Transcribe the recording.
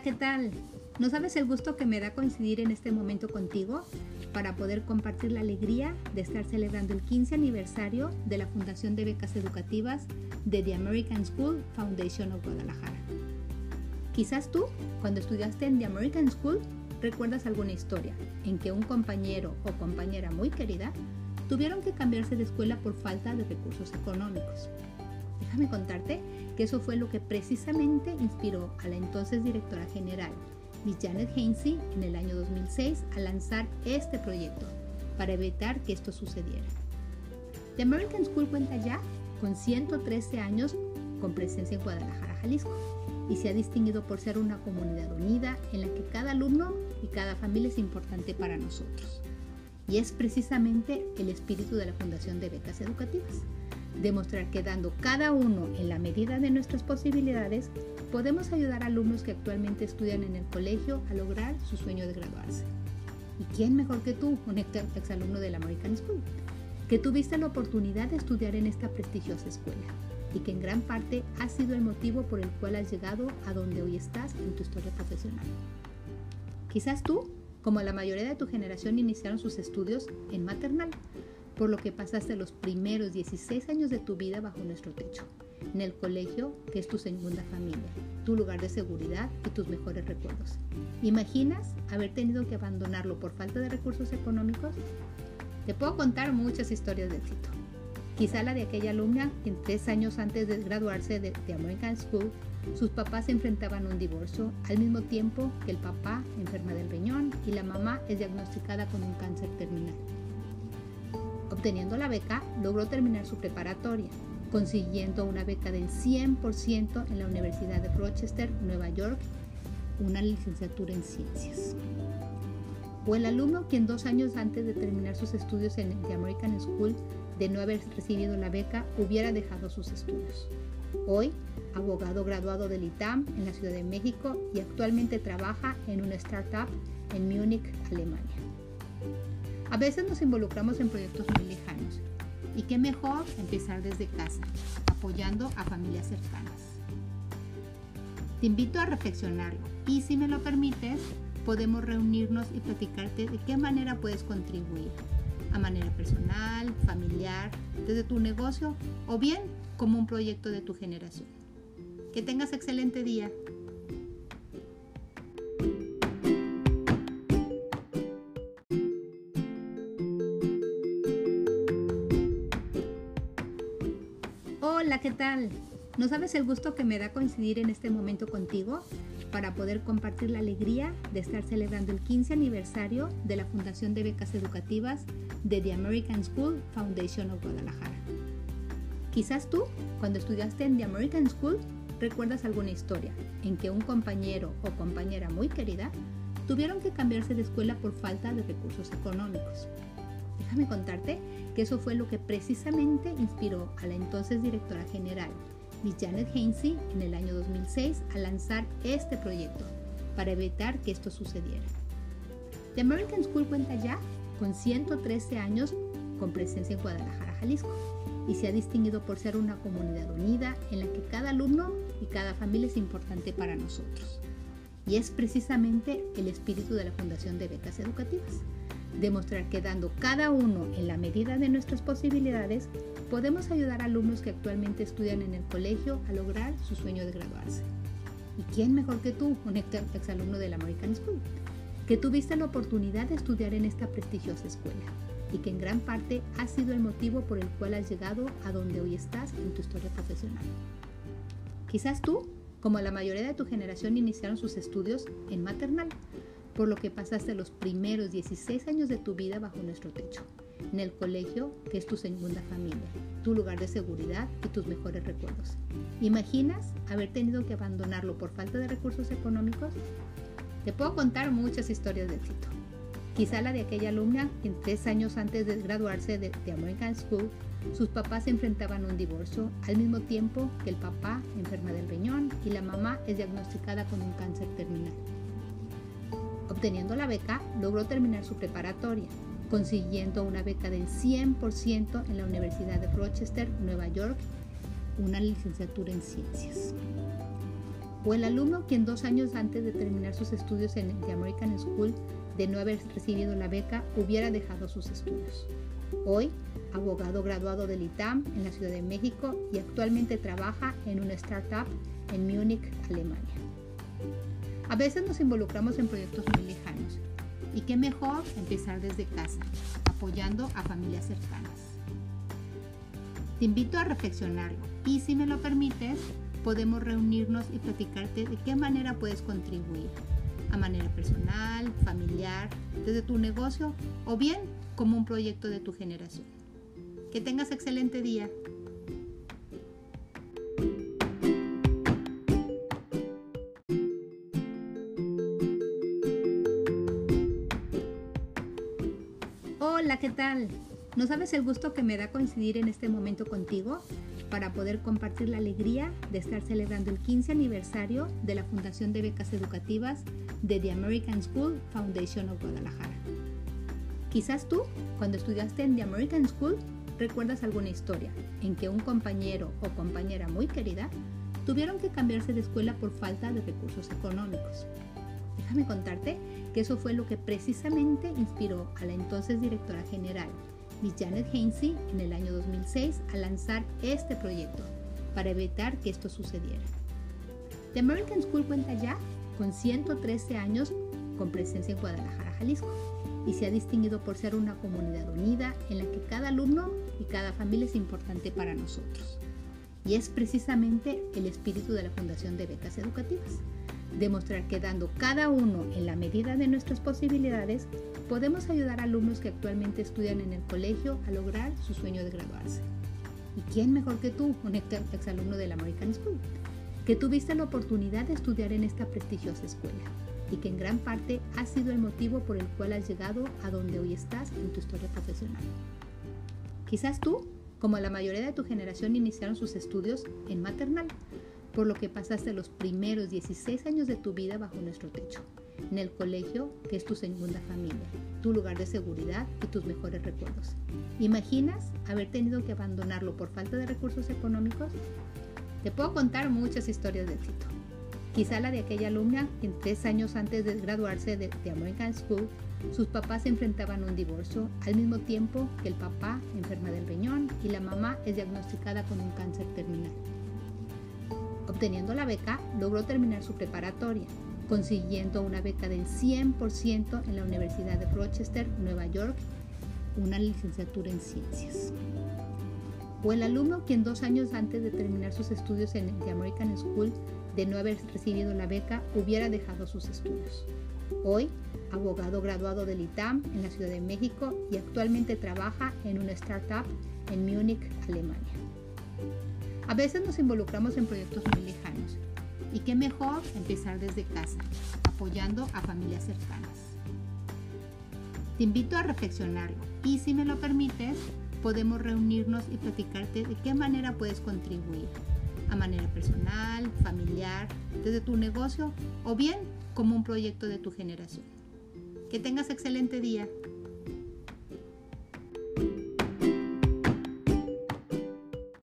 ¿qué tal? ¿No sabes el gusto que me da coincidir en este momento contigo para poder compartir la alegría de estar celebrando el 15 aniversario de la Fundación de Becas Educativas de The American School Foundation of Guadalajara? Quizás tú, cuando estudiaste en The American School, recuerdas alguna historia en que un compañero o compañera muy querida tuvieron que cambiarse de escuela por falta de recursos económicos. Déjame contarte que eso fue lo que precisamente inspiró a la entonces directora general, Miss Janet Hainsey, en el año 2006 a lanzar este proyecto para evitar que esto sucediera. The American School cuenta ya con 113 años con presencia en Guadalajara, Jalisco, y se ha distinguido por ser una comunidad unida en la que cada alumno y cada familia es importante para nosotros. Y es precisamente el espíritu de la Fundación de Becas Educativas demostrar que dando cada uno en la medida de nuestras posibilidades, podemos ayudar a alumnos que actualmente estudian en el colegio a lograr su sueño de graduarse. ¿Y quién mejor que tú, un exalumno de la American School, que tuviste la oportunidad de estudiar en esta prestigiosa escuela y que en gran parte ha sido el motivo por el cual has llegado a donde hoy estás en tu historia profesional? Quizás tú, como la mayoría de tu generación, iniciaron sus estudios en maternal, por lo que pasaste los primeros 16 años de tu vida bajo nuestro techo, en el colegio que es tu segunda familia, tu lugar de seguridad y tus mejores recuerdos. ¿Imaginas haber tenido que abandonarlo por falta de recursos económicos? Te puedo contar muchas historias de éxito. Quizá la de aquella alumna que tres años antes de graduarse de, de American School, sus papás se enfrentaban a un divorcio al mismo tiempo que el papá enferma del riñón y la mamá es diagnosticada con un cáncer terminal. Obteniendo la beca, logró terminar su preparatoria, consiguiendo una beca del 100% en la Universidad de Rochester, Nueva York, una licenciatura en ciencias. O el alumno quien dos años antes de terminar sus estudios en The American School, de no haber recibido la beca, hubiera dejado sus estudios. Hoy, abogado graduado del ITAM en la Ciudad de México y actualmente trabaja en una startup en Múnich, Alemania. A veces nos involucramos en proyectos muy lejanos y qué mejor empezar desde casa, apoyando a familias cercanas. Te invito a reflexionarlo y si me lo permites, podemos reunirnos y platicarte de qué manera puedes contribuir, a manera personal, familiar, desde tu negocio o bien como un proyecto de tu generación. Que tengas excelente día. Hola, ¿qué tal? ¿No sabes el gusto que me da coincidir en este momento contigo para poder compartir la alegría de estar celebrando el 15 aniversario de la Fundación de Becas Educativas de The American School Foundation of Guadalajara? Quizás tú, cuando estudiaste en The American School, recuerdas alguna historia en que un compañero o compañera muy querida tuvieron que cambiarse de escuela por falta de recursos económicos. Déjame contarte que eso fue lo que precisamente inspiró a la entonces directora general, Miss Janet Hainsey, en el año 2006 a lanzar este proyecto para evitar que esto sucediera. The American School cuenta ya con 113 años con presencia en Guadalajara, Jalisco, y se ha distinguido por ser una comunidad unida en la que cada alumno y cada familia es importante para nosotros. Y es precisamente el espíritu de la Fundación de Becas Educativas demostrar que dando cada uno en la medida de nuestras posibilidades, podemos ayudar a alumnos que actualmente estudian en el colegio a lograr su sueño de graduarse. ¿Y quién mejor que tú, un exalumno de la American School, que tuviste la oportunidad de estudiar en esta prestigiosa escuela y que en gran parte ha sido el motivo por el cual has llegado a donde hoy estás en tu historia profesional? Quizás tú, como la mayoría de tu generación, iniciaron sus estudios en maternal por lo que pasaste los primeros 16 años de tu vida bajo nuestro techo, en el colegio que es tu segunda familia, tu lugar de seguridad y tus mejores recuerdos. ¿Imaginas haber tenido que abandonarlo por falta de recursos económicos? Te puedo contar muchas historias de éxito. Quizá la de aquella alumna que tres años antes de graduarse de, de American School, sus papás se enfrentaban a un divorcio al mismo tiempo que el papá enferma del riñón y la mamá es diagnosticada con un cáncer terminal. Obteniendo la beca, logró terminar su preparatoria, consiguiendo una beca del 100% en la Universidad de Rochester, Nueva York, una licenciatura en ciencias. O el alumno quien dos años antes de terminar sus estudios en The American School, de no haber recibido la beca, hubiera dejado sus estudios. Hoy, abogado graduado del ITAM en la Ciudad de México y actualmente trabaja en una startup en Múnich, Alemania. A veces nos involucramos en proyectos muy lejanos y qué mejor empezar desde casa, apoyando a familias cercanas. Te invito a reflexionarlo y si me lo permites, podemos reunirnos y platicarte de qué manera puedes contribuir, a manera personal, familiar, desde tu negocio o bien como un proyecto de tu generación. Que tengas excelente día. Tal? ¿No sabes el gusto que me da coincidir en este momento contigo para poder compartir la alegría de estar celebrando el 15 aniversario de la Fundación de Becas Educativas de The American School Foundation of Guadalajara? Quizás tú, cuando estudiaste en The American School, recuerdas alguna historia en que un compañero o compañera muy querida tuvieron que cambiarse de escuela por falta de recursos económicos. Déjame contarte que eso fue lo que precisamente inspiró a la entonces directora general Miss Janet Hainsey en el año 2006 a lanzar este proyecto para evitar que esto sucediera. The American School cuenta ya con 113 años con presencia en Guadalajara, Jalisco, y se ha distinguido por ser una comunidad unida en la que cada alumno y cada familia es importante para nosotros. Y es precisamente el espíritu de la Fundación de Becas Educativas demostrar que dando cada uno en la medida de nuestras posibilidades, podemos ayudar a alumnos que actualmente estudian en el colegio a lograr su sueño de graduarse. ¿Y quién mejor que tú, un exalumno de la American School, que tuviste la oportunidad de estudiar en esta prestigiosa escuela y que en gran parte ha sido el motivo por el cual has llegado a donde hoy estás en tu historia profesional? Quizás tú, como la mayoría de tu generación, iniciaron sus estudios en maternal, por lo que pasaste los primeros 16 años de tu vida bajo nuestro techo, en el colegio que es tu segunda familia, tu lugar de seguridad y tus mejores recuerdos. ¿Imaginas haber tenido que abandonarlo por falta de recursos económicos? Te puedo contar muchas historias de éxito. Quizá la de aquella alumna en tres años antes de graduarse de, de American School, sus papás enfrentaban un divorcio al mismo tiempo que el papá enferma del riñón y la mamá es diagnosticada con un cáncer terminal. Obteniendo la beca, logró terminar su preparatoria, consiguiendo una beca del 100% en la Universidad de Rochester, Nueva York, una licenciatura en ciencias. O el alumno quien dos años antes de terminar sus estudios en The American School, de no haber recibido la beca, hubiera dejado sus estudios. Hoy, abogado graduado del ITAM en la Ciudad de México y actualmente trabaja en una startup en Múnich, Alemania. A veces nos involucramos en proyectos muy lejanos y qué mejor empezar desde casa, apoyando a familias cercanas. Te invito a reflexionarlo y si me lo permites, podemos reunirnos y platicarte de qué manera puedes contribuir, a manera personal, familiar, desde tu negocio o bien como un proyecto de tu generación. Que tengas excelente día.